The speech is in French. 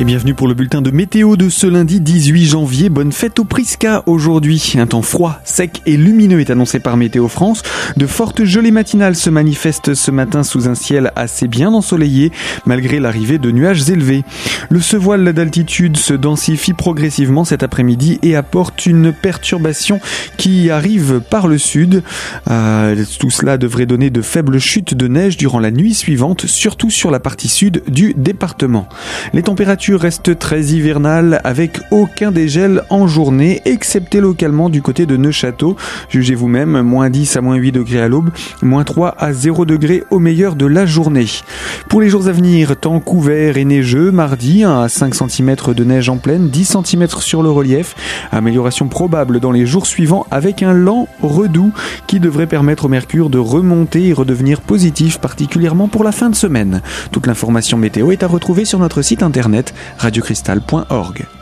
Et bienvenue pour le bulletin de météo de ce lundi 18 janvier. Bonne fête au Prisca aujourd'hui. Un temps froid, sec et lumineux est annoncé par Météo France. De fortes gelées matinales se manifestent ce matin sous un ciel assez bien ensoleillé malgré l'arrivée de nuages élevés. Le sevoile d'altitude se densifie progressivement cet après-midi et apporte une perturbation qui arrive par le sud. Euh, tout cela devrait donner de faibles chutes de neige durant la nuit suivante, surtout sur la partie sud du département. Les températures reste très hivernale avec aucun dégel en journée, excepté localement du côté de Neufchâteau. Jugez vous-même, moins 10 à moins 8 degrés à l'aube, moins 3 à 0 degrés au meilleur de la journée. Pour les jours à venir, temps couvert et neigeux, mardi, à 5 cm de neige en pleine, 10 cm sur le relief. Amélioration probable dans les jours suivants avec un lent redoux qui devrait permettre au mercure de remonter et redevenir positif, particulièrement pour la fin de semaine. Toute l'information météo est à retrouver sur notre site internet radiocristal.org.